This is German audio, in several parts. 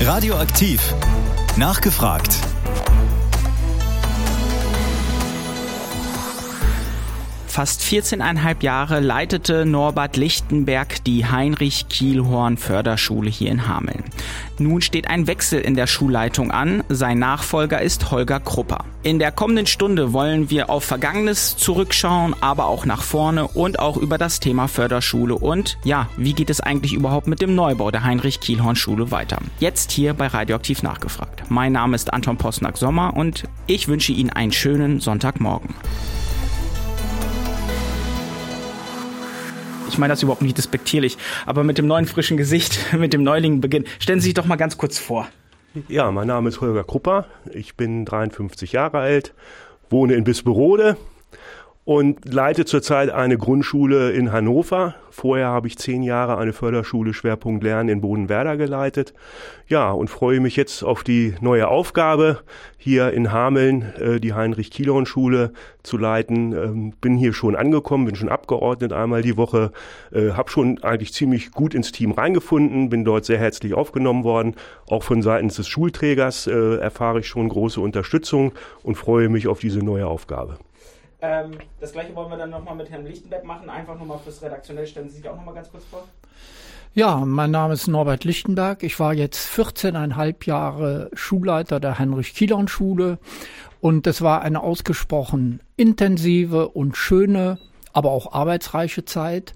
Radioaktiv. Nachgefragt. Fast 14,5 Jahre leitete Norbert Lichtenberg die Heinrich Kielhorn Förderschule hier in Hameln. Nun steht ein Wechsel in der Schulleitung an. Sein Nachfolger ist Holger Krupper. In der kommenden Stunde wollen wir auf Vergangenes zurückschauen, aber auch nach vorne und auch über das Thema Förderschule und ja, wie geht es eigentlich überhaupt mit dem Neubau der Heinrich Kielhorn Schule weiter? Jetzt hier bei Radioaktiv nachgefragt. Mein Name ist Anton Posnack-Sommer und ich wünsche Ihnen einen schönen Sonntagmorgen. Ich meine das überhaupt nicht despektierlich, aber mit dem neuen frischen Gesicht, mit dem Neuling beginnen. Stellen Sie sich doch mal ganz kurz vor. Ja, mein Name ist Holger Krupper. Ich bin 53 Jahre alt, wohne in Bisperode und leite zurzeit eine Grundschule in Hannover. Vorher habe ich zehn Jahre eine Förderschule Schwerpunkt Lernen in Bodenwerder geleitet. Ja, und freue mich jetzt auf die neue Aufgabe, hier in Hameln äh, die Heinrich-Kielhorn-Schule zu leiten. Ähm, bin hier schon angekommen, bin schon abgeordnet einmal die Woche, äh, habe schon eigentlich ziemlich gut ins Team reingefunden, bin dort sehr herzlich aufgenommen worden. Auch von seitens des Schulträgers äh, erfahre ich schon große Unterstützung und freue mich auf diese neue Aufgabe. Ähm, das gleiche wollen wir dann nochmal mit Herrn Lichtenberg machen. Einfach nochmal fürs Redaktionell. Stellen Sie sich auch nochmal ganz kurz vor. Ja, mein Name ist Norbert Lichtenberg. Ich war jetzt 14,5 Jahre Schulleiter der Heinrich-Kielon-Schule und es war eine ausgesprochen intensive und schöne, aber auch arbeitsreiche Zeit.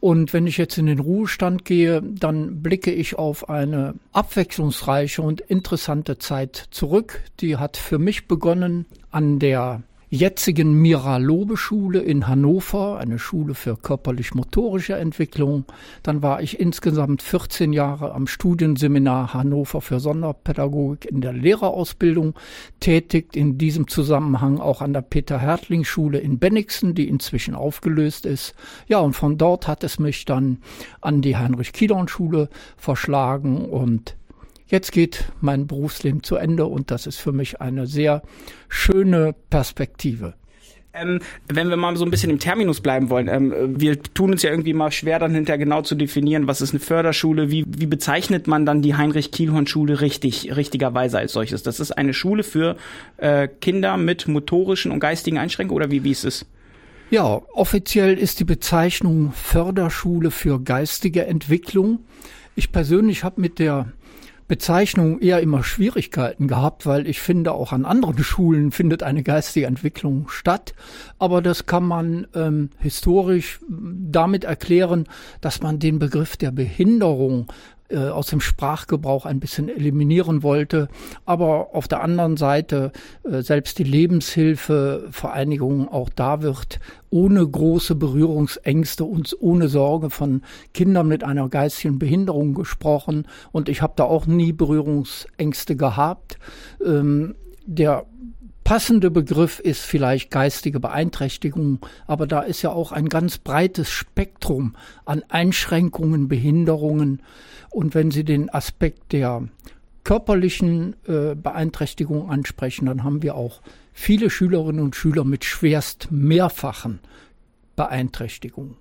Und wenn ich jetzt in den Ruhestand gehe, dann blicke ich auf eine abwechslungsreiche und interessante Zeit zurück. Die hat für mich begonnen an der jetzigen Mira-Lobe-Schule in Hannover, eine Schule für körperlich-motorische Entwicklung. Dann war ich insgesamt 14 Jahre am Studienseminar Hannover für Sonderpädagogik in der Lehrerausbildung tätig. In diesem Zusammenhang auch an der Peter-Hertling-Schule in Bennigsen, die inzwischen aufgelöst ist. Ja, und von dort hat es mich dann an die Heinrich-Kielhorn-Schule verschlagen und Jetzt geht mein Berufsleben zu Ende und das ist für mich eine sehr schöne Perspektive. Ähm, wenn wir mal so ein bisschen im Terminus bleiben wollen, ähm, wir tun uns ja irgendwie mal schwer, dann hinterher genau zu definieren, was ist eine Förderschule, wie, wie bezeichnet man dann die Heinrich-Kielhorn-Schule richtig, richtigerweise als solches? Das ist eine Schule für äh, Kinder mit motorischen und geistigen Einschränkungen oder wie, wie ist es? Ja, offiziell ist die Bezeichnung Förderschule für geistige Entwicklung. Ich persönlich habe mit der Bezeichnung eher immer Schwierigkeiten gehabt, weil ich finde, auch an anderen Schulen findet eine geistige Entwicklung statt. Aber das kann man ähm, historisch damit erklären, dass man den Begriff der Behinderung äh, aus dem Sprachgebrauch ein bisschen eliminieren wollte. Aber auf der anderen Seite äh, selbst die Lebenshilfevereinigung, auch da wird ohne große Berührungsängste und ohne Sorge von Kindern mit einer geistigen Behinderung gesprochen. Und ich habe da auch nie Berührungsängste gehabt. Ähm, der passende Begriff ist vielleicht geistige Beeinträchtigung, aber da ist ja auch ein ganz breites Spektrum an Einschränkungen, Behinderungen. Und wenn Sie den Aspekt der körperlichen äh, Beeinträchtigung ansprechen, dann haben wir auch viele Schülerinnen und Schüler mit schwerst mehrfachen Beeinträchtigungen.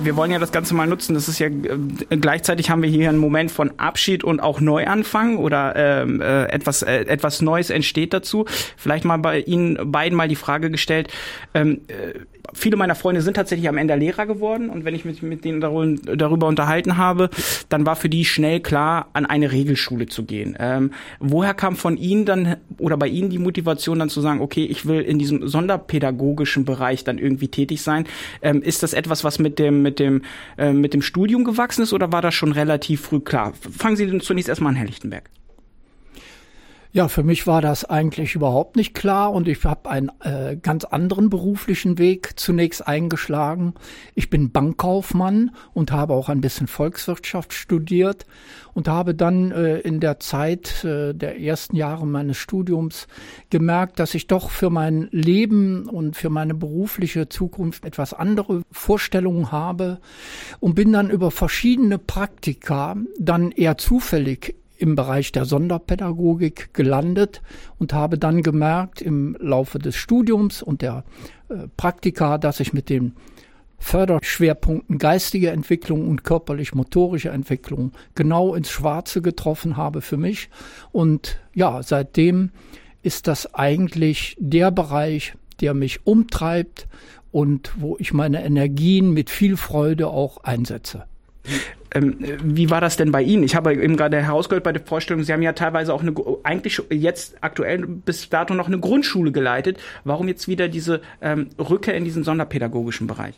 Wir wollen ja das Ganze mal nutzen. Das ist ja äh, gleichzeitig haben wir hier einen Moment von Abschied und auch Neuanfang oder ähm, äh, etwas äh, etwas Neues entsteht dazu. Vielleicht mal bei Ihnen beiden mal die Frage gestellt. Ähm, äh, viele meiner Freunde sind tatsächlich am Ende Lehrer geworden und wenn ich mich mit denen darüber unterhalten habe, dann war für die schnell klar, an eine Regelschule zu gehen. Ähm, woher kam von Ihnen dann oder bei Ihnen die Motivation dann zu sagen, okay, ich will in diesem sonderpädagogischen Bereich dann irgendwie tätig sein? Ähm, ist das etwas, was mit dem mit dem äh, mit dem Studium gewachsen ist oder war das schon relativ früh klar? Fangen Sie zunächst erstmal an, Herr Lichtenberg. Ja, für mich war das eigentlich überhaupt nicht klar und ich habe einen äh, ganz anderen beruflichen Weg zunächst eingeschlagen. Ich bin Bankkaufmann und habe auch ein bisschen Volkswirtschaft studiert und habe dann äh, in der Zeit äh, der ersten Jahre meines Studiums gemerkt, dass ich doch für mein Leben und für meine berufliche Zukunft etwas andere Vorstellungen habe und bin dann über verschiedene Praktika dann eher zufällig im Bereich der Sonderpädagogik gelandet und habe dann gemerkt im Laufe des Studiums und der äh, Praktika, dass ich mit den Förderschwerpunkten geistige Entwicklung und körperlich-motorische Entwicklung genau ins Schwarze getroffen habe für mich. Und ja, seitdem ist das eigentlich der Bereich, der mich umtreibt und wo ich meine Energien mit viel Freude auch einsetze. Ähm, wie war das denn bei Ihnen? Ich habe eben gerade herausgehört bei der Vorstellung, Sie haben ja teilweise auch eine, eigentlich jetzt aktuell bis dato noch eine Grundschule geleitet. Warum jetzt wieder diese ähm, Rückkehr in diesen sonderpädagogischen Bereich?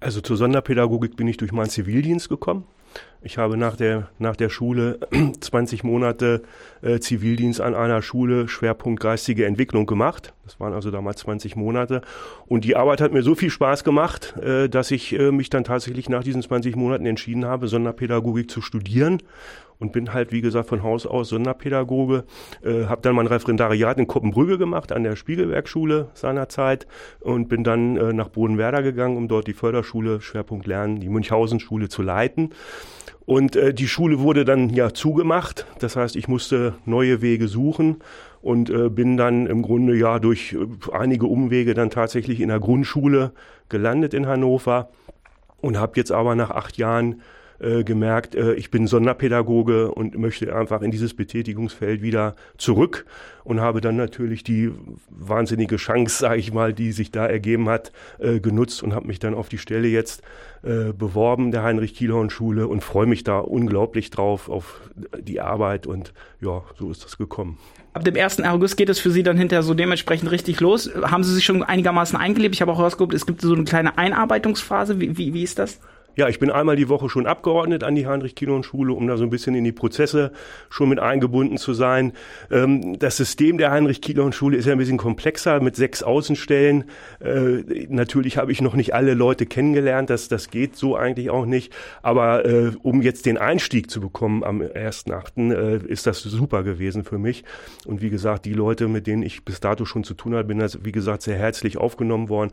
Also zur Sonderpädagogik bin ich durch meinen Zivildienst gekommen. Ich habe nach der, nach der Schule 20 Monate äh, Zivildienst an einer Schule, Schwerpunkt geistige Entwicklung gemacht. Das waren also damals 20 Monate. Und die Arbeit hat mir so viel Spaß gemacht, äh, dass ich äh, mich dann tatsächlich nach diesen 20 Monaten entschieden habe, Sonderpädagogik zu studieren und bin halt, wie gesagt, von Haus aus Sonderpädagoge. Äh, habe dann mein Referendariat in Koppenbrügge gemacht, an der Spiegelwerkschule seinerzeit und bin dann äh, nach Bodenwerder gegangen, um dort die Förderschule Schwerpunkt Lernen, die Münchhausen-Schule zu leiten. Und äh, die Schule wurde dann ja zugemacht. Das heißt, ich musste neue Wege suchen und äh, bin dann im Grunde ja durch äh, einige Umwege dann tatsächlich in der Grundschule gelandet in Hannover und habe jetzt aber nach acht Jahren äh, gemerkt, äh, ich bin Sonderpädagoge und möchte einfach in dieses Betätigungsfeld wieder zurück und habe dann natürlich die wahnsinnige Chance, sage ich mal, die sich da ergeben hat, äh, genutzt und habe mich dann auf die Stelle jetzt äh, beworben der Heinrich Kielhorn Schule und freue mich da unglaublich drauf auf die Arbeit und ja, so ist das gekommen. Ab dem 1. August geht es für Sie dann hinterher so dementsprechend richtig los. Haben Sie sich schon einigermaßen eingelebt? Ich habe auch herausgehoben, es gibt so eine kleine Einarbeitungsphase. Wie, wie, wie ist das? Ja, ich bin einmal die Woche schon abgeordnet an die Heinrich-Kinon-Schule, um da so ein bisschen in die Prozesse schon mit eingebunden zu sein. Ähm, das System der Heinrich-Kinon-Schule ist ja ein bisschen komplexer mit sechs Außenstellen. Äh, natürlich habe ich noch nicht alle Leute kennengelernt, das, das geht so eigentlich auch nicht. Aber äh, um jetzt den Einstieg zu bekommen am 1.8., äh, ist das super gewesen für mich. Und wie gesagt, die Leute, mit denen ich bis dato schon zu tun habe, bin das, wie gesagt, sehr herzlich aufgenommen worden.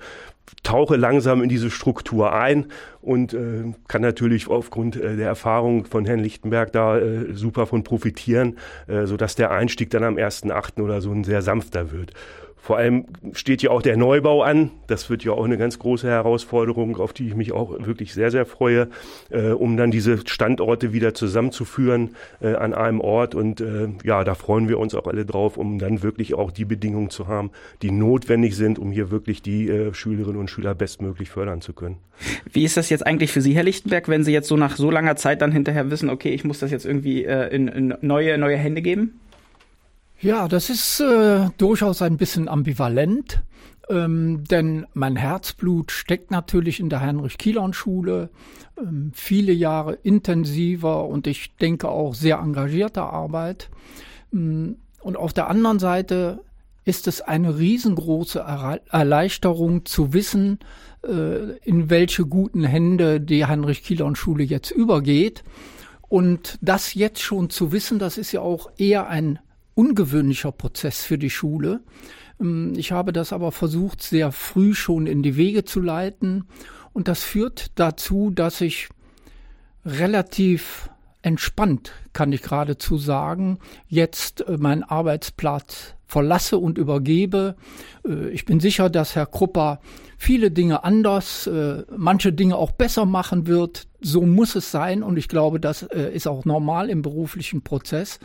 Tauche langsam in diese Struktur ein und äh, kann natürlich aufgrund äh, der Erfahrung von Herrn Lichtenberg da äh, super von profitieren, äh, sodass der Einstieg dann am 1.8. oder so ein sehr sanfter wird. Vor allem steht ja auch der Neubau an. Das wird ja auch eine ganz große Herausforderung, auf die ich mich auch wirklich sehr, sehr freue, äh, um dann diese Standorte wieder zusammenzuführen äh, an einem Ort. Und äh, ja, da freuen wir uns auch alle drauf, um dann wirklich auch die Bedingungen zu haben, die notwendig sind, um hier wirklich die äh, Schülerinnen und Schüler bestmöglich fördern zu können. Wie ist das jetzt eigentlich für Sie, Herr Lichtenberg, wenn Sie jetzt so nach so langer Zeit dann hinterher wissen, okay, ich muss das jetzt irgendwie äh, in, in neue, neue Hände geben? Ja, das ist äh, durchaus ein bisschen ambivalent, ähm, denn mein Herzblut steckt natürlich in der Heinrich-Kielon-Schule. Ähm, viele Jahre intensiver und ich denke auch sehr engagierter Arbeit. Ähm, und auf der anderen Seite ist es eine riesengroße Erleichterung zu wissen, äh, in welche guten Hände die Heinrich-Kielon-Schule jetzt übergeht. Und das jetzt schon zu wissen, das ist ja auch eher ein ungewöhnlicher Prozess für die Schule. Ähm, ich habe das aber versucht, sehr früh schon in die Wege zu leiten. Und das führt dazu, dass ich relativ entspannt, kann ich geradezu sagen, jetzt äh, meinen Arbeitsplatz verlasse und übergebe. Äh, ich bin sicher, dass Herr Krupper viele Dinge anders, äh, manche Dinge auch besser machen wird. So muss es sein und ich glaube, das ist auch normal im beruflichen Prozess.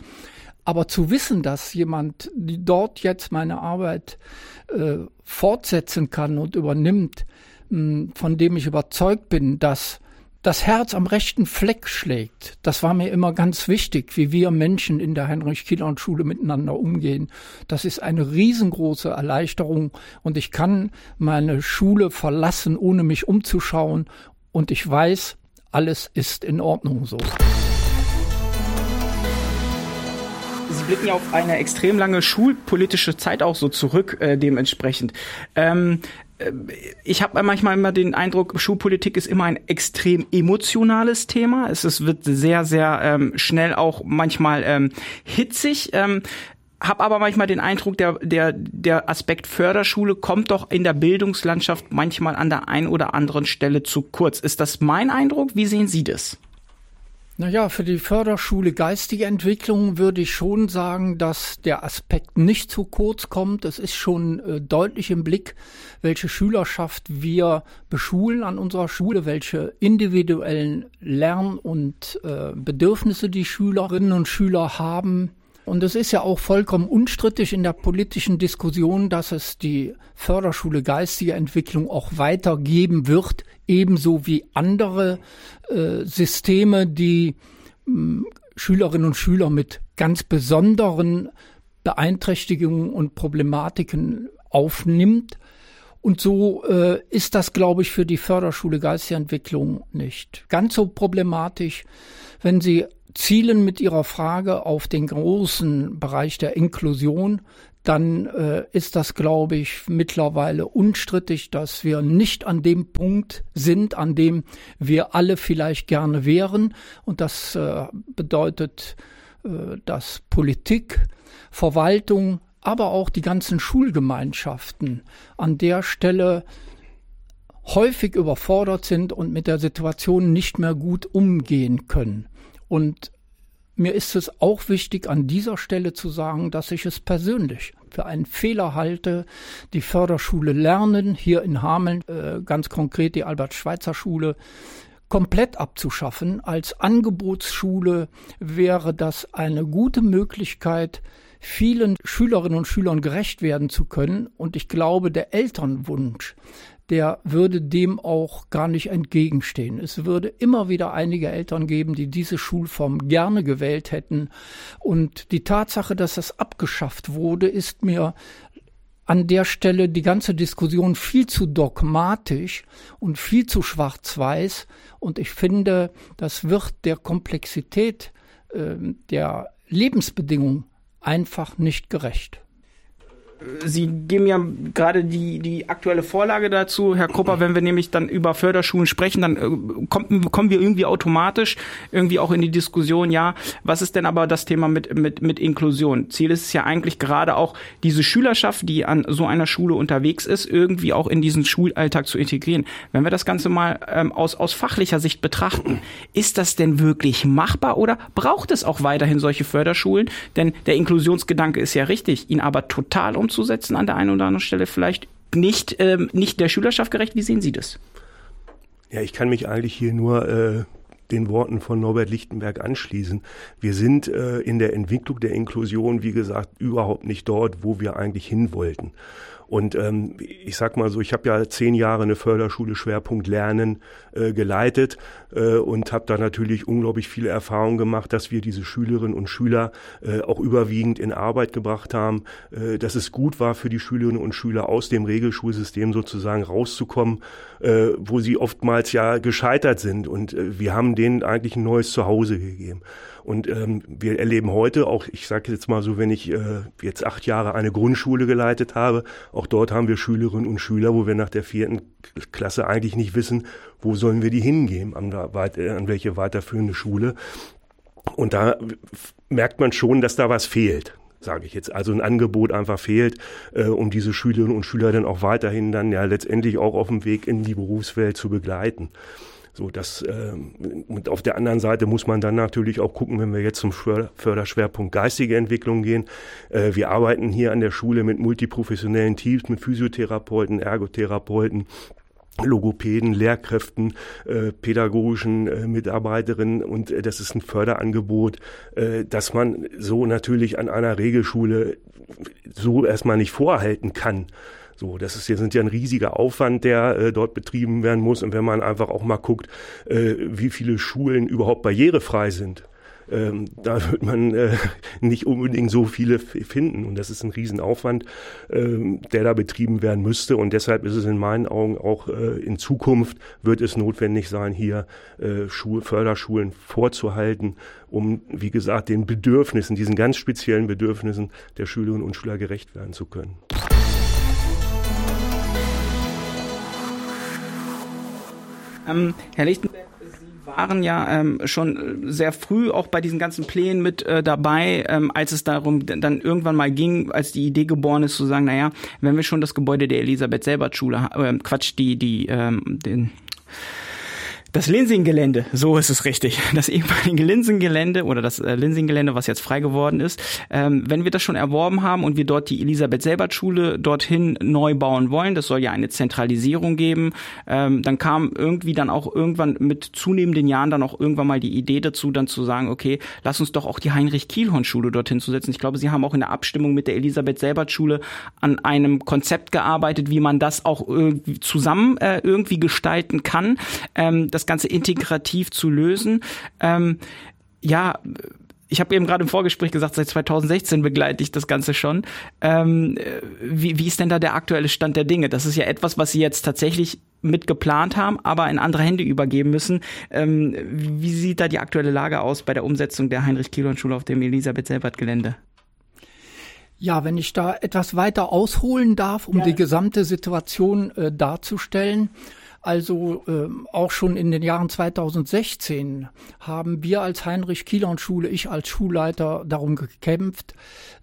Aber zu wissen, dass jemand dort jetzt meine Arbeit äh, fortsetzen kann und übernimmt, mh, hm, von dem ich überzeugt bin, dass das Herz am rechten Fleck schlägt. Das war mir immer ganz wichtig, wie wir Menschen in der Heinrich-Kielern-Schule miteinander umgehen. Das ist eine riesengroße Erleichterung und ich kann meine Schule verlassen, ohne mich umzuschauen und ich weiß, alles ist in Ordnung so. Blicken ja auf eine extrem lange schulpolitische Zeit auch so zurück, äh, dementsprechend. Ähm, äh, ich habe manchmal immer den Eindruck, Schulpolitik ist immer ein extrem emotionales Thema. Es, es wird sehr, sehr ähm, schnell auch manchmal ähm, hitzig. Ähm, habe aber manchmal den Eindruck, der, der, der Aspekt Förderschule kommt doch in der Bildungslandschaft manchmal an der einen oder anderen Stelle zu kurz. Ist das mein Eindruck? Wie sehen Sie das? Naja, für die Förderschule geistige Entwicklung würde ich schon sagen, dass der Aspekt nicht zu kurz kommt. Es ist schon äh, deutlich im Blick, welche Schülerschaft wir beschulen an unserer Schule, welche individuellen Lern- und äh, Bedürfnisse die Schülerinnen und Schüler haben. Und es ist ja auch vollkommen unstrittig in der politischen Diskussion, dass es die Förderschule geistige Entwicklung auch weitergeben wird, ebenso wie andere äh, Systeme, die mh, hm, Schülerinnen und Schüler mit ganz besonderen Beeinträchtigungen und Problematiken aufnimmt. Und so äh, ist das, glaube ich, für die Förderschule geistige Entwicklung nicht ganz so problematisch. Wenn Sie zielen mit ihrer Frage auf den großen Bereich der Inklusion, dann äh, ist das, glaube ich, mittlerweile unstrittig, dass wir nicht an dem Punkt sind, an dem wir alle vielleicht gerne wären. Und das äh, bedeutet, äh, dass Politik, Verwaltung, aber auch die ganzen Schulgemeinschaften an der Stelle häufig überfordert sind und mit der Situation nicht mehr gut umgehen können. Und mir ist es auch wichtig, an dieser Stelle zu sagen, dass ich es persönlich für einen Fehler halte, die Förderschule Lernen hier in Hameln, äh, ganz konkret die Albert-Schweitzer-Schule, komplett abzuschaffen. Als Angebotsschule wäre das eine gute Möglichkeit, vielen Schülerinnen und Schülern gerecht werden zu können. Und ich glaube, der Elternwunsch, der würde dem auch gar nicht entgegenstehen. Es würde immer wieder einige Eltern geben, die diese Schulform gerne gewählt hätten. Und die Tatsache, dass das abgeschafft wurde, ist mir an der Stelle die ganze Diskussion viel zu dogmatisch und viel zu schwarz-weiß. Und ich finde, das wird der Komplexität äh, der Lebensbedingungen einfach nicht gerecht. Sie geben ja gerade die, die aktuelle Vorlage dazu, Herr Krupper, wenn wir nämlich dann über Förderschulen sprechen, dann äh, kommt, kommen wir irgendwie automatisch irgendwie auch in die Diskussion, ja, was ist denn aber das Thema mit, mit, mit Inklusion? Ziel ist es ja eigentlich gerade auch, diese Schülerschaft, die an so einer Schule unterwegs ist, irgendwie auch in diesen Schulalltag zu integrieren. Wenn wir das Ganze mal ähm, aus, aus fachlicher Sicht betrachten, ist das denn wirklich machbar oder braucht es auch weiterhin solche Förderschulen? Denn der Inklusionsgedanke ist ja richtig, ihn aber total um umzusetzen an der einen oder anderen Stelle vielleicht nicht, ähm, nicht der Schülerschaft gerecht. Wie sehen Sie das? Ja, ich kann mich eigentlich hier nur äh, den Worten von Norbert Lichtenberg anschließen. Wir sind äh, in der Entwicklung der Inklusion, wie gesagt, überhaupt nicht dort, wo wir eigentlich hin wollten. Und ähm, ich sag mal so, ich habe ja zehn Jahre eine Förderschule Schwerpunkt Lernen äh, geleitet äh, und habe da natürlich unglaublich viele Erfahrungen gemacht, dass wir diese Schülerinnen und Schüler äh, auch überwiegend in Arbeit gebracht haben, äh, dass es gut war für die Schülerinnen und Schüler aus dem Regelschulsystem sozusagen rauszukommen, äh, wo sie oftmals ja gescheitert sind. Und äh, wir haben denen eigentlich ein neues Zuhause gegeben. Und ähm, wir erleben heute auch, ich sage jetzt mal so, wenn ich äh, jetzt acht Jahre eine Grundschule geleitet habe, auch dort haben wir Schülerinnen und Schüler, wo wir nach der vierten Klasse eigentlich nicht wissen, wo sollen wir die hingehen, an, an welche weiterführende Schule. Und da merkt man schon, dass da was fehlt sage ich jetzt. Also ein Angebot einfach fehlt, äh, um diese Schülerinnen und Schüler dann auch weiterhin dann ja letztendlich auch auf dem Weg in die Berufswelt zu begleiten. So, das, äh, und auf der anderen Seite muss man dann natürlich auch gucken, wenn wir jetzt zum Förderschwerpunkt geistige Entwicklung gehen. Äh, wir arbeiten hier an der Schule mit multiprofessionellen Teams, mit Physiotherapeuten, Ergotherapeuten, Logopäden, Lehrkräften, äh, pädagogischen äh, Mitarbeiterinnen und äh, das ist ein Förderangebot, äh, das man so natürlich an einer Regelschule so erstmal nicht vorhalten kann. So, das ist, sind ja ein riesiger Aufwand, der äh, dort betrieben werden muss. Und wenn man einfach auch mal guckt, äh, wie viele Schulen überhaupt barrierefrei sind, ähm, da wird man äh, nicht unbedingt so viele finden. Und das ist ein Riesenaufwand, ähm, der da betrieben werden müsste. Und deshalb ist es in meinen Augen auch äh, in Zukunft wird es notwendig sein, hier äh, Schul Förderschulen vorzuhalten, um, wie gesagt, den Bedürfnissen, diesen ganz speziellen Bedürfnissen der Schülerinnen und Schüler gerecht werden zu können. Ähm, Herr Lichtenberg, Sie waren ja ähm, schon sehr früh auch bei diesen ganzen Plänen mit äh, dabei, ähm, als es darum dann irgendwann mal ging, als die Idee geboren ist, zu sagen, naja, wenn wir schon das Gebäude der Elisabeth Selbert Schule, äh, Quatsch, die, die, ähm, den Das Linsing-Gelände, so ist es richtig. Das ehemalige Linsing-Gelände oder das äh, Linsing-Gelände, was jetzt frei geworden ist. Ähm, wenn wir das schon erworben haben und wir dort die Elisabeth-Selbert-Schule dorthin neu bauen wollen, das soll ja eine Zentralisierung geben, ähm, dann kam irgendwie dann auch irgendwann mit zunehmenden Jahren dann auch irgendwann mal die Idee dazu, dann zu sagen, okay, lass uns doch auch die Heinrich-Kielhorn-Schule dorthin zu setzen. Ich glaube, Sie haben auch in der Abstimmung mit der Elisabeth-Selbert-Schule an einem Konzept gearbeitet, wie man das auch irgendwie zusammen äh, irgendwie gestalten kann. Ähm, das Ganze integrativ zu lösen. Ähm, ja, ich habe eben gerade im Vorgespräch gesagt, seit 2016 begleite ich das Ganze schon. Ähm, wie, wie ist denn da der aktuelle Stand der Dinge? Das ist ja etwas, was Sie jetzt tatsächlich mit geplant haben, aber in andere Hände übergeben müssen. Ähm, wie sieht da die aktuelle Lage aus bei der Umsetzung der Heinrich-Kielhorn-Schule auf dem Elisabeth-Selbert-Gelände? Ja, wenn ich da etwas weiter ausholen darf, um ja. die gesamte Situation äh, darzustellen. Also äh, auch schon in den Jahren 2016 haben wir als Heinrich Kielern Schule, ich als Schulleiter darum gekämpft,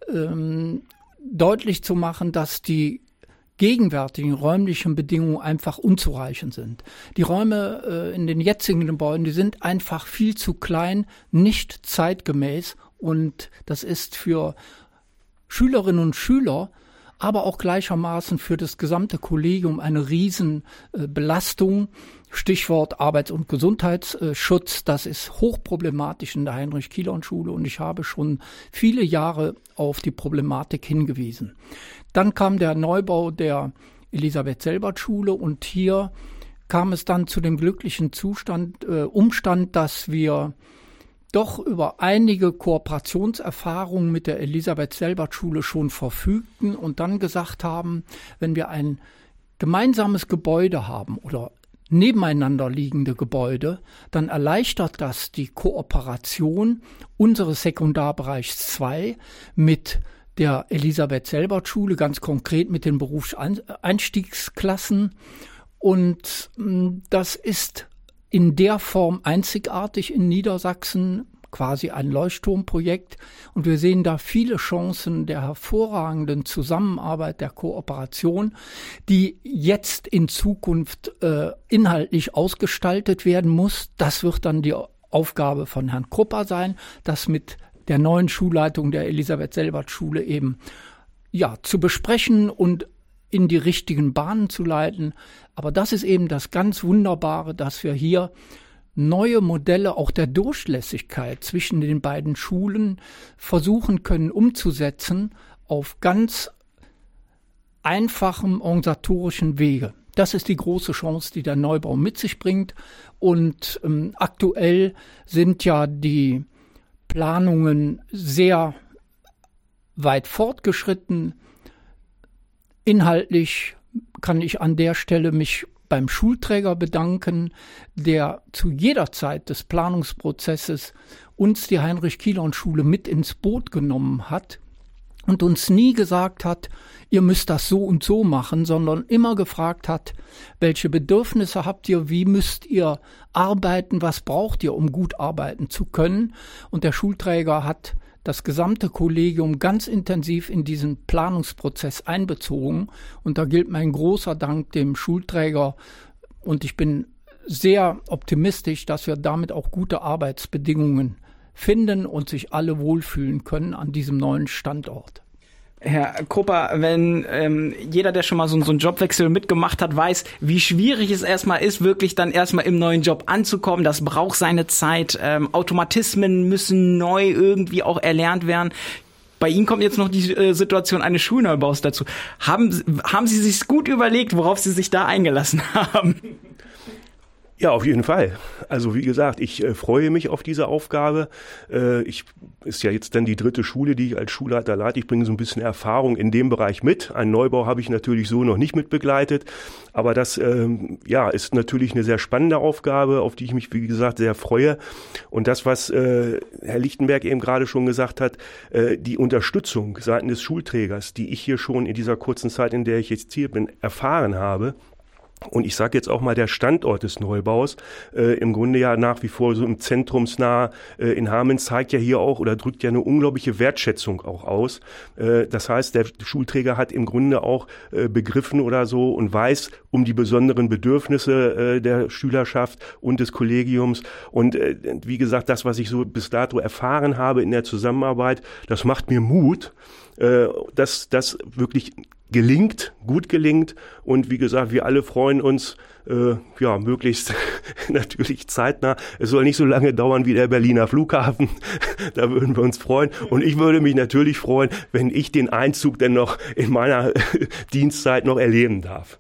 ähm, deutlich zu machen, dass die gegenwärtigen räumlichen Bedingungen einfach unzureichend sind. Die Räume äh, in den jetzigen Gebäuden, die sind einfach viel zu klein, nicht zeitgemäß und das ist für Schülerinnen und Schüler aber auch gleichermaßen für das gesamte Kollegium eine Riesenbelastung. Stichwort Arbeits- und Gesundheitsschutz, das ist hochproblematisch in der Heinrich-Kielon-Schule und ich habe schon viele Jahre auf die Problematik hingewiesen. Dann kam der Neubau der Elisabeth-Selbert-Schule und hier kam es dann zu dem glücklichen Zustand, äh, Umstand, dass wir doch über einige Kooperationserfahrungen mit der Elisabeth-Selbert-Schule schon verfügten und dann gesagt haben, wenn wir ein gemeinsames Gebäude haben oder nebeneinander liegende Gebäude, dann erleichtert das die Kooperation unseres Sekundarbereichs 2 mit der Elisabeth-Selbert-Schule, ganz konkret mit den Berufseinstiegsklassen. Und mm, das ist in der Form einzigartig in Niedersachsen, quasi ein Leuchtturmprojekt. Und wir sehen da viele Chancen der hervorragenden Zusammenarbeit, der Kooperation, die jetzt in Zukunft äh, inhaltlich ausgestaltet werden muss. Das wird dann die Aufgabe von Herrn Krupper sein, das mit der neuen Schulleitung der Elisabeth-Selbert-Schule eben ja, zu besprechen und in die richtigen Bahnen zu leiten. Aber das ist eben das ganz Wunderbare, dass wir hier neue Modelle auch der Durchlässigkeit zwischen den beiden Schulen versuchen können umzusetzen auf ganz einfachem organisatorischen Wege. Das ist die große Chance, die der Neubau mit sich bringt. Und ähm, aktuell sind ja die Planungen sehr weit fortgeschritten. Inhaltlich kann ich an der Stelle mich beim Schulträger bedanken, der zu jeder Zeit des Planungsprozesses uns die Heinrich-Kielon-Schule mit ins Boot genommen hat und uns nie gesagt hat, ihr müsst das so und so machen, sondern immer gefragt hat, welche Bedürfnisse habt ihr, wie müsst ihr arbeiten, was braucht ihr, um gut arbeiten zu können. Und der Schulträger hat das gesamte Kollegium ganz intensiv in diesen Planungsprozess einbezogen. Und da gilt mein großer Dank dem Schulträger. Und ich bin sehr optimistisch, dass wir damit auch gute Arbeitsbedingungen finden und sich alle wohlfühlen können an diesem neuen Standort. Herr Krupper, wenn ähm, jeder, der schon mal so, so einen Jobwechsel mitgemacht hat, weiß, wie schwierig es erstmal ist, wirklich dann erstmal im neuen Job anzukommen. Das braucht seine Zeit. Ähm, Automatismen müssen neu irgendwie auch erlernt werden. Bei Ihnen kommt jetzt noch die äh, Situation eines Schulneubaus dazu. Haben, haben Sie sich gut überlegt, worauf Sie sich da eingelassen haben? Ja, auf jeden Fall. Also wie gesagt, ich äh, freue mich auf diese Aufgabe. Äh, ich ist ja jetzt dann die dritte Schule, die ich als Schulleiter leite. Ich bringe so ein bisschen Erfahrung in dem Bereich mit. Einen Neubau habe ich natürlich so noch nicht mit begleitet, aber das ähm, ja ist natürlich eine sehr spannende Aufgabe, auf die ich mich wie gesagt sehr freue. Und das, was äh, Herr Lichtenberg eben gerade schon gesagt hat, äh, die Unterstützung seitens des Schulträgers, die ich hier schon in dieser kurzen Zeit, in der ich jetzt hier bin, erfahren habe Und ich sage jetzt auch mal, der Standort des Neubaus, äh, im Grunde ja nach wie vor so im Zentrumsnah äh, in Hameln, zeigt ja hier auch oder drückt ja eine unglaubliche Wertschätzung auch aus. Äh, das heißt, der Schulträger hat im Grunde auch äh, begriffen oder so und weiß um die besonderen Bedürfnisse äh, der Schülerschaft und des Kollegiums. Und äh, wie gesagt, das, was ich so bis dato erfahren habe in der Zusammenarbeit, das macht mir Mut, äh, dass das wirklich gelingt, gut gelingt. Und wie gesagt, wir alle freuen uns, äh, ja, möglichst natürlich zeitnah. Es soll nicht so lange dauern wie der Berliner Flughafen. da würden wir uns freuen. Und ich würde mich natürlich freuen, wenn ich den Einzug denn noch in meiner Dienstzeit noch erleben darf.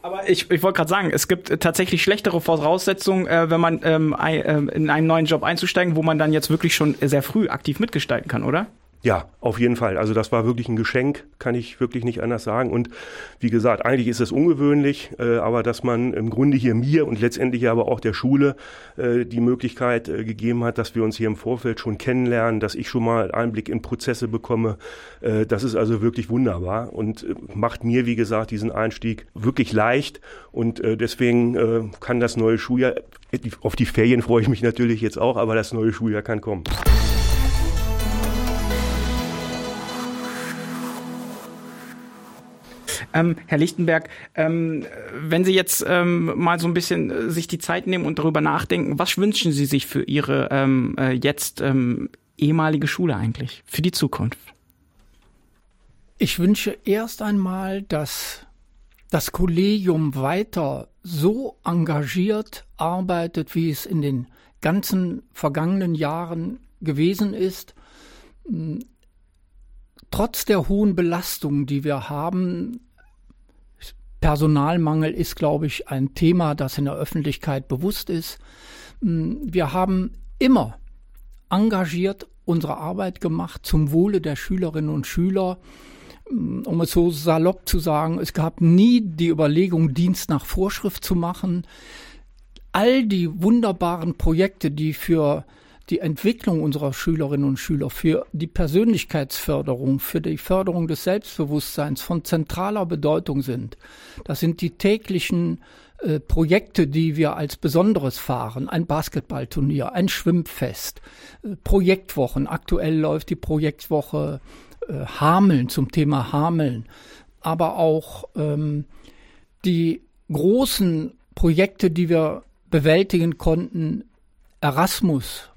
Aber ich, ich wollte gerade sagen, es gibt tatsächlich schlechtere Voraussetzungen, äh, wenn man ähm, ein, äh, in einen neuen Job einzusteigen, wo man dann jetzt wirklich schon sehr früh aktiv mitgestalten kann, oder? Ja, auf jeden Fall. Also das war wirklich ein Geschenk, kann ich wirklich nicht anders sagen. Und wie gesagt, eigentlich ist es ungewöhnlich, äh, aber dass man im Grunde hier mir und letztendlich aber auch der Schule äh, die Möglichkeit äh, gegeben hat, dass wir uns hier im Vorfeld schon kennenlernen, dass ich schon mal Einblick in Prozesse bekomme, äh, das ist also wirklich wunderbar und äh, macht mir, wie gesagt, diesen Einstieg wirklich leicht. Und äh, deswegen äh, kann das neue Schuljahr, auf die Ferien freue ich mich natürlich jetzt auch, aber das neue Schuljahr kann kommen. Ähm, Herr Lichtenberg, ähm, wenn Sie jetzt ähm, mal so ein bisschen äh, sich die Zeit nehmen und darüber nachdenken, was wünschen Sie sich für Ihre ähm, äh, jetzt ähm, ehemalige Schule eigentlich, für die Zukunft? Ich wünsche erst einmal, dass das Kollegium weiter so engagiert arbeitet, wie es in den ganzen vergangenen Jahren gewesen ist. Trotz der hohen Belastung, die wir haben, Personalmangel ist, glaube ich, ein Thema, das in der Öffentlichkeit bewusst ist. Hm, wir haben immer engagiert unsere Arbeit gemacht zum Wohle der Schülerinnen und Schüler. Hm, um es so salopp zu sagen, es gab nie die Überlegung, Dienst nach Vorschrift zu machen. All die wunderbaren Projekte, die für die Entwicklung unserer Schülerinnen und Schüler, für die Persönlichkeitsförderung, für die Förderung des Selbstbewusstseins von zentraler Bedeutung sind. Das sind die täglichen äh, Projekte, die wir als Besonderes fahren. Ein Basketballturnier, ein Schwimmfest, äh, Projektwochen. Aktuell läuft die Projektwoche äh, Hameln zum Thema Hameln. Aber auch ähm, die großen Projekte, die wir bewältigen konnten, Erasmus,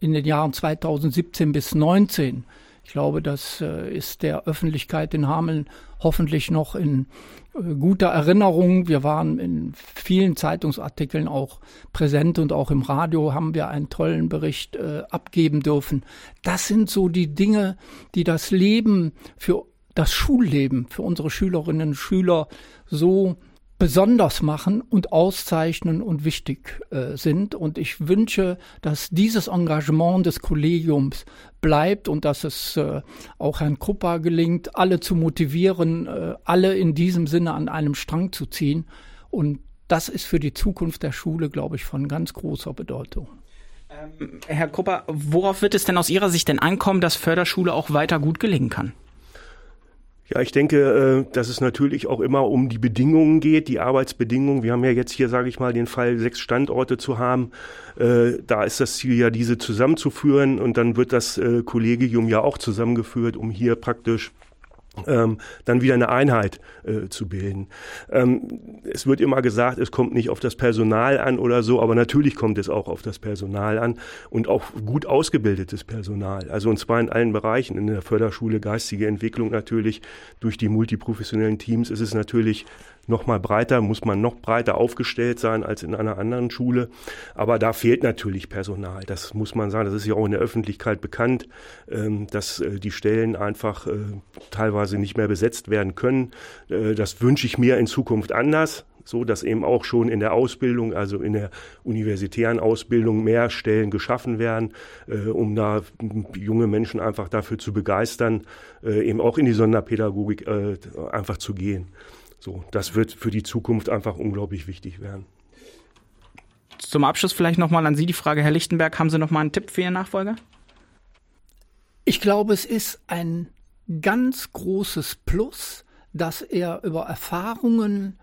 in den Jahren 2017 bis 2019. Ich glaube, das äh, ist der Öffentlichkeit in Hameln hoffentlich noch in äh, guter Erinnerung. Wir waren in vielen Zeitungsartikeln auch präsent und auch im Radio haben wir einen tollen Bericht äh, abgeben dürfen. Das sind so die Dinge, die das Leben für das Schulleben für unsere Schülerinnen und Schüler so besonders machen und auszeichnen und wichtig äh, sind. Und ich wünsche, dass dieses Engagement des Kollegiums bleibt und dass es äh, auch Herrn Kruppa gelingt, alle zu motivieren, äh, alle in diesem Sinne an einem Strang zu ziehen. Und das ist für die Zukunft der Schule, glaube ich, von ganz großer Bedeutung. Ähm, Herr Kruppa, worauf wird es denn aus Ihrer Sicht denn ankommen, dass Förderschule auch weiter gut gelingen kann? Ja, ich denke, äh, dass es natürlich auch immer um die Bedingungen geht, die Arbeitsbedingungen. Wir haben ja jetzt hier, sage ich mal, den Fall, sechs Standorte zu haben. Äh, da ist das Ziel ja, diese zusammenzuführen und dann wird das äh, Kollegium ja auch zusammengeführt, um hier praktisch ähm, dann wieder eine Einheit äh, zu bilden. Ähm, es wird immer gesagt, es kommt nicht auf das Personal an oder so, aber natürlich kommt es auch auf das Personal an und auch gut ausgebildetes Personal. Also und zwar in allen Bereichen. In der Förderschule geistige Entwicklung natürlich durch die multiprofessionellen Teams ist es natürlich noch mal breiter, muss man noch breiter aufgestellt sein als in einer anderen Schule. Aber da fehlt natürlich Personal. Das muss man sagen. Das ist ja auch in der Öffentlichkeit bekannt, ähm, dass äh, die Stellen einfach äh, teilweise nicht mehr besetzt werden können. Äh, das wünsche ich mir in Zukunft anders so dass eben auch schon in der Ausbildung, also in der universitären Ausbildung mehr Stellen geschaffen werden, äh, um da junge Menschen einfach dafür zu begeistern, äh, eben auch in die Sonderpädagogik äh, einfach zu gehen. So, das wird für die Zukunft einfach unglaublich wichtig werden. Zum Abschluss vielleicht nochmal an Sie die Frage, Herr Lichtenberg, haben Sie nochmal einen Tipp für Ihren Nachfolger? Ich glaube, es ist ein ganz großes Plus, dass er über Erfahrungen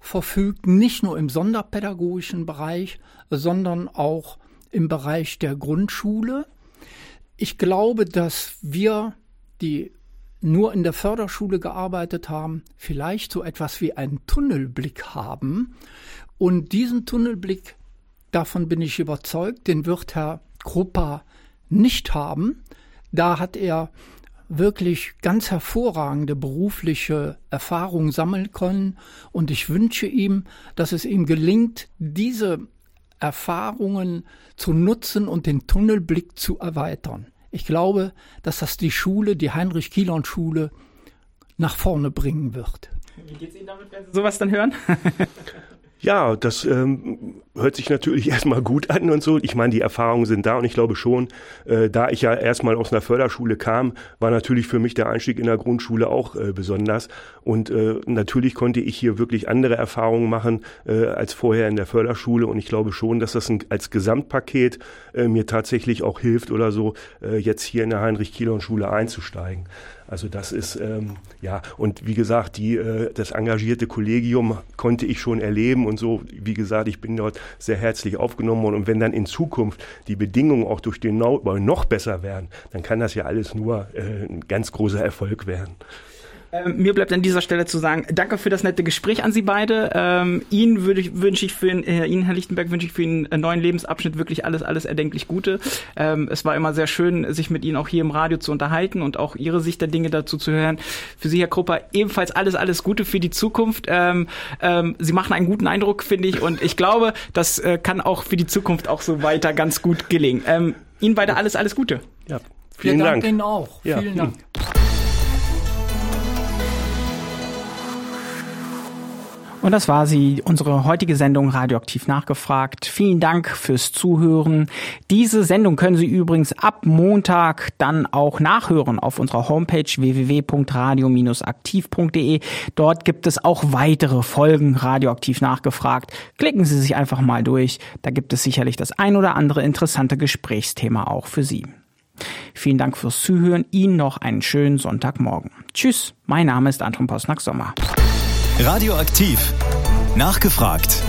verfügt, nicht nur im sonderpädagogischen Bereich, sondern auch im Bereich der Grundschule. Ich glaube, dass wir, die nur in der Förderschule gearbeitet haben, vielleicht so etwas wie einen Tunnelblick haben. Und diesen Tunnelblick, davon bin ich überzeugt, den wird Herr Kruppa nicht haben. Da hat er wirklich ganz hervorragende berufliche Erfahrungen sammeln können und ich wünsche ihm, dass es ihm gelingt, diese Erfahrungen zu nutzen und den Tunnelblick zu erweitern. Ich glaube, dass das die Schule, die Heinrich-Kielon-Schule, nach vorne bringen wird. Wie geht's Ihnen damit, wenn Sie sowas dann hören? Ja, das ähm, hört sich natürlich erstmal gut an und so. Ich meine, die Erfahrungen sind da und ich glaube schon, äh, da ich ja erstmal aus einer Förderschule kam, war natürlich für mich der Einstieg in der Grundschule auch äh, besonders. Und äh, natürlich konnte ich hier wirklich andere Erfahrungen machen äh, als vorher in der Förderschule. Und ich glaube schon, dass das ein, als Gesamtpaket äh, mir tatsächlich auch hilft oder so, äh, jetzt hier in der Heinrich-Kielon-Schule einzusteigen. Also das ist ähm, ja und wie gesagt, die äh, das engagierte Kollegium konnte ich schon erleben und so. Wie gesagt, ich bin dort sehr herzlich aufgenommen worden und wenn dann in Zukunft die Bedingungen auch durch den Neubau noch besser werden, dann kann das ja alles nur äh, ein ganz großer Erfolg werden. Ähm, mir bleibt an dieser Stelle zu sagen, danke für das nette Gespräch an Sie beide. Ähm, Ihnen würde ich, wünsche ich für ihn, äh, Ihnen, Herr Lichtenberg, wünsche ich für einen neuen Lebensabschnitt wirklich alles, alles erdenklich Gute. Ähm, es war immer sehr schön, sich mit Ihnen auch hier im Radio zu unterhalten und auch Ihre Sicht der Dinge dazu zu hören. Für Sie, Herr Krupper, ebenfalls alles, alles Gute für die Zukunft. Ähm, ähm, Sie machen einen guten Eindruck, finde ich, und ich glaube, das äh, kann auch für die Zukunft auch so weiter ganz gut gelingen. Ähm, Ihnen beide alles, alles Gute. Ja, vielen Wir Dank. Ihnen auch. Ja. Vielen Dank. Und das war sie, unsere heutige Sendung Radioaktiv nachgefragt. Vielen Dank fürs Zuhören. Diese Sendung können Sie übrigens ab Montag dann auch nachhören auf unserer Homepage www.radio-aktiv.de. Dort gibt es auch weitere Folgen Radioaktiv nachgefragt. Klicken Sie sich einfach mal durch. Da gibt es sicherlich das ein oder andere interessante Gesprächsthema auch für Sie. Vielen Dank fürs Zuhören. Ihnen noch einen schönen Sonntagmorgen. Tschüss, mein Name ist Anton Posnack-Sommer. Radioaktiv. Nachgefragt.